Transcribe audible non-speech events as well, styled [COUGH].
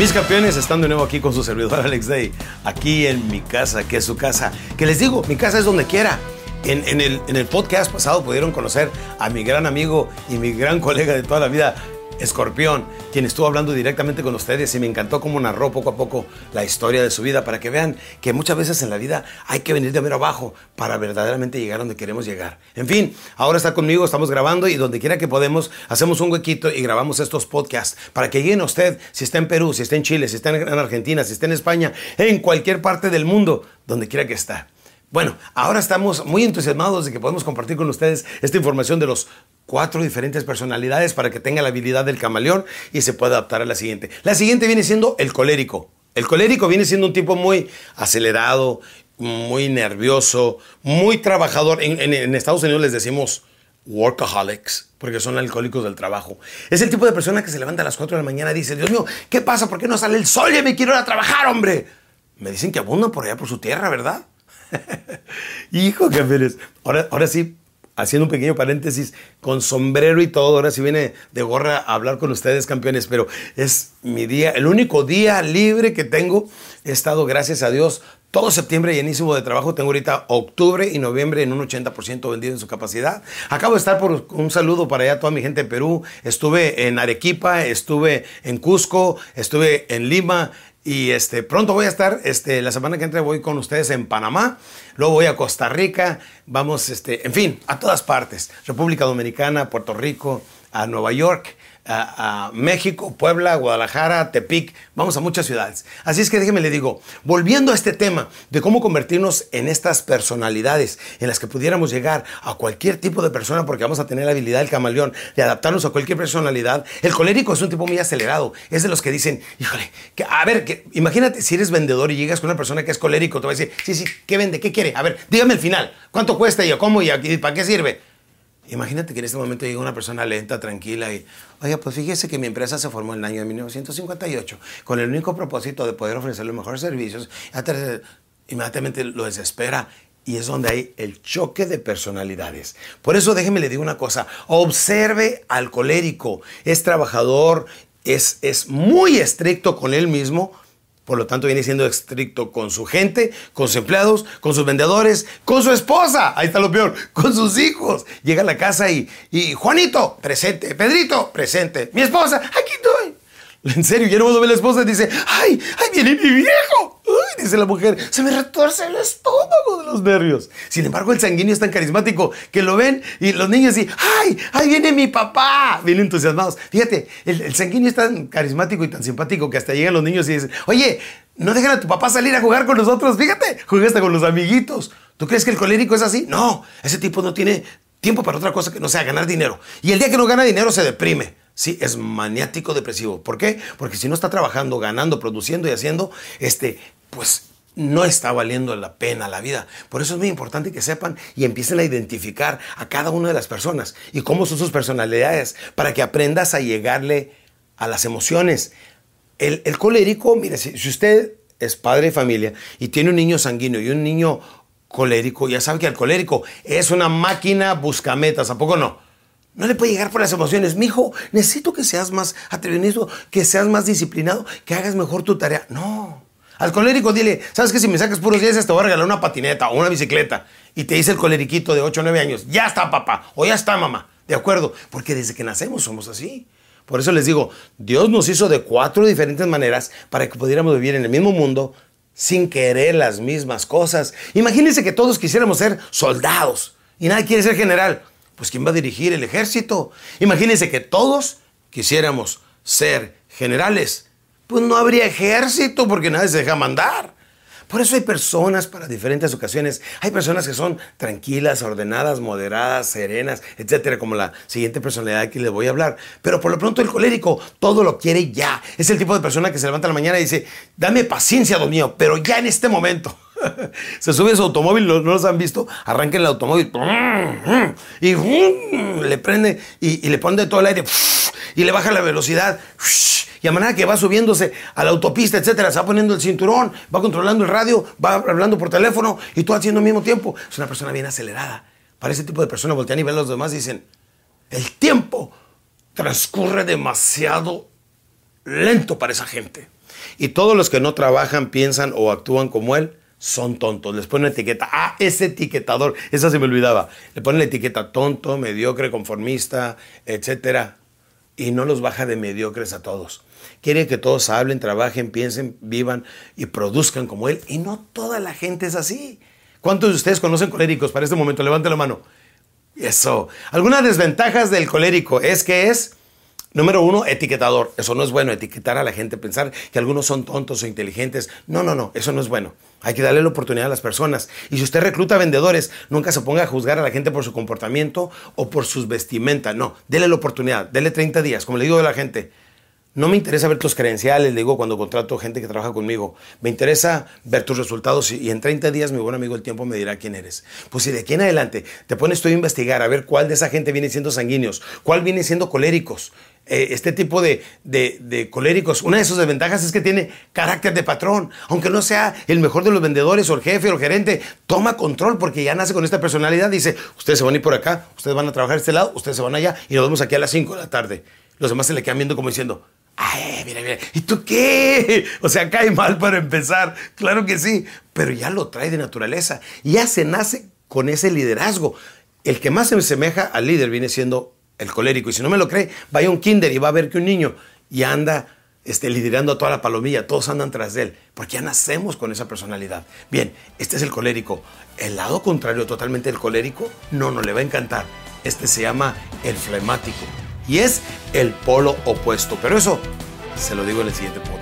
Mis campeones están de nuevo aquí con su servidor Alex Day, aquí en mi casa, que es su casa. Que les digo, mi casa es donde quiera. En, el, en el podcast pasado pudieron conocer a mi gran amigo y mi gran colega de toda la vida, Escorpión, quien estuvo hablando directamente con ustedes y me encantó cómo narró poco a poco la historia de su vida para que vean que muchas veces en la vida hay que venir de ver abajo para verdaderamente llegar donde queremos llegar. En fin, ahora está conmigo, estamos grabando y donde quiera que podemos hacemos un huequito y grabamos estos podcasts para que lleguen a usted si está en Perú, si está en Chile, si está en Argentina, si está en España, en cualquier parte del mundo, donde quiera que está. Bueno, ahora estamos muy entusiasmados de que podemos compartir con ustedes esta información de los cuatro diferentes personalidades para que tenga la habilidad del camaleón y se pueda adaptar a la siguiente. La siguiente viene siendo el colérico. El colérico viene siendo un tipo muy acelerado, muy nervioso, muy trabajador. En, Estados Unidos les decimos workaholics, porque son alcohólicos del trabajo. Es el tipo de persona que se levanta a las 4 de la mañana y dice, Dios mío, ¿qué pasa? ¿Por qué no sale el sol? Ya me quiero ir a trabajar, hombre. Me dicen que abundan por allá por su tierra, ¿verdad? [LAUGHS] Hijo, campeones. Ahora, ahora sí, haciendo un pequeño paréntesis, con sombrero y todo, ahora sí viene de gorra a hablar con ustedes, campeones, pero es mi día, el único día libre que tengo. He estado, gracias a Dios, todo septiembre llenísimo de trabajo. Tengo ahorita octubre y noviembre en un 80% vendido en su capacidad. Acabo de estar por un saludo para allá toda mi gente de Perú. Estuve en Arequipa, estuve en Cusco, estuve en Lima, y este, pronto voy a estar, este, la semana que entra voy con ustedes en Panamá, luego voy a Costa Rica, vamos, este, en fin, a todas partes, República Dominicana, Puerto Rico, a Nueva York a, México, Puebla, Guadalajara, Tepic, vamos a muchas ciudades. Así es que déjeme le digo, volviendo a este tema de cómo convertirnos en estas personalidades en las que pudiéramos llegar a cualquier tipo de persona porque vamos a tener la habilidad del camaleón de adaptarnos a cualquier personalidad. El colérico es un tipo muy acelerado, es de los que dicen, híjole, a ver, imagínate si eres vendedor y llegas con una persona que es colérico, te va a decir, sí, sí, ¿qué vende? ¿Qué quiere? A ver, dígame el final, ¿cuánto cuesta y cómo y, y para qué sirve? Imagínate que en este momento llega una persona lenta, tranquila y, oye, pues fíjese que mi empresa se formó en el año de 1958 con el único propósito de poder ofrecer los mejores servicios. Inmediatamente lo desespera y es donde hay el choque de personalidades. Por eso déjeme le digo una cosa, observe al colérico, es trabajador, es, es muy estricto con él mismo, por lo tanto, viene siendo estricto con su gente, con sus empleados, con sus vendedores, con su esposa. Ahí está lo peor, con sus hijos. Llega a la casa y, y Juanito, presente. Pedrito, presente. Mi esposa, aquí estoy. En serio, ya no ve la esposa y dice, ¡ay, ahí viene mi viejo! Dice la mujer, se me retuerce el estómago de los nervios. Sin embargo, el sanguíneo es tan carismático que lo ven y los niños dicen, ¡ay, ahí viene mi papá! Vienen entusiasmados. Fíjate, el, sanguíneo es tan carismático y tan simpático que hasta llegan los niños y dicen, oye, no dejan a tu papá salir a jugar con nosotros, fíjate, juega hasta con los amiguitos. ¿Tú crees que el colérico es así? No, ese tipo no tiene tiempo para otra cosa que no sea ganar dinero. Y el día que no gana dinero se deprime. Sí, es maniático depresivo. ¿Por qué? Porque si no está trabajando, ganando, produciendo y haciendo, este, pues no está valiendo la pena la vida. Por eso es muy importante que sepan y empiecen a identificar a cada una de las personas y cómo son sus personalidades para que aprendas a llegarle a las emociones. El, colérico, mire, si, usted es padre de familia y tiene un niño sanguíneo y un niño colérico, ya sabe que el colérico es una máquina buscametas, ¿a poco no? No le puede llegar por las emociones. Mi hijo, necesito que seas más atrevido, que seas más disciplinado, que hagas mejor tu tarea. No. Al colérico dile, ¿sabes que si me sacas puros 10 te voy a regalar una patineta o una bicicleta? Y te dice el coleriquito de 8 o 9 años, ya está papá o ya está mamá. ¿De acuerdo? Porque desde que nacemos somos así. Por eso les digo, Dios nos hizo de cuatro diferentes maneras para que pudiéramos vivir en el mismo mundo sin querer las mismas cosas. Imagínense que todos quisiéramos ser soldados y nadie quiere ser general pues ¿quién va a dirigir el ejército? Imagínense que todos quisiéramos ser generales. Pues no habría ejército porque nadie se deja mandar. Por eso hay personas para diferentes ocasiones. Hay personas que son tranquilas, ordenadas, moderadas, serenas, etcétera, como la siguiente personalidad que les voy a hablar. Pero por lo pronto el colérico todo lo quiere ya. Es el tipo de persona que se levanta en la mañana y dice, dame paciencia, Dios mío, pero ya en este momento. [LAUGHS] se sube a su automóvil, ¿no, los han visto? Arranca el automóvil y le prende y, le pone todo el aire y le baja la velocidad. Y a manera que va subiéndose a la autopista, etcétera, se va poniendo el cinturón, va controlando el radio, va hablando por teléfono y todo haciendo al mismo tiempo. Es una persona bien acelerada. Para ese tipo de personas voltean y ven a los demás y dicen, el tiempo transcurre demasiado lento para esa gente. Y todos los que no trabajan, piensan o actúan como él, son tontos. Les ponen etiqueta. Ah, ese etiquetador. Esa se me olvidaba. Le ponen la etiqueta tonto, mediocre, conformista, etc. Y no los baja de mediocres a todos. Quiere que todos hablen, trabajen, piensen, vivan y produzcan como él. Y no toda la gente es así. ¿Cuántos de ustedes conocen coléricos para este momento? Levante la mano. Eso. Algunas desventajas del colérico es que es Número uno, etiquetador. Eso no es bueno, etiquetar a la gente, pensar que algunos son tontos o inteligentes. No, no, no, eso no es bueno. Hay que darle la oportunidad a las personas. Y si usted recluta vendedores, nunca se ponga a juzgar a la gente por su comportamiento o por sus vestimentas. No, dele la oportunidad, dele 30 días. Como le digo a la gente, no me interesa ver tus credenciales, le digo cuando contrato gente que trabaja conmigo. Me interesa ver tus resultados y, en 30 días mi buen amigo el tiempo me dirá quién eres. Pues si de aquí en adelante te pones tú a investigar a ver cuál de esa gente viene siendo sanguíneos, cuál viene siendo coléricos, eh, este tipo de, de, coléricos, una de sus desventajas es que tiene carácter de patrón. Aunque no sea el mejor de los vendedores o el jefe o el gerente, toma control porque ya nace con esta personalidad. Dice, ustedes se van a ir por acá, ustedes van a trabajar este lado, ustedes se van allá y nos vemos aquí a las 5 de la tarde. Los demás se le quedan viendo como diciendo, Ay, mira, mira, ¿y tú qué? O sea, cae mal para empezar, claro que sí, pero ya lo trae de naturaleza, ya se nace con ese liderazgo. El que más se asemeja al líder viene siendo el colérico. Y si no me lo cree, vaya a un kinder y va a ver que un niño ya anda este, liderando a toda la palomilla, todos andan tras de él, porque ya nacemos con esa personalidad. Bien, este es el colérico. El lado contrario totalmente del colérico, no, no le va a encantar. Este se llama el flemático y es el polo opuesto. Pero eso se lo digo en el siguiente punto.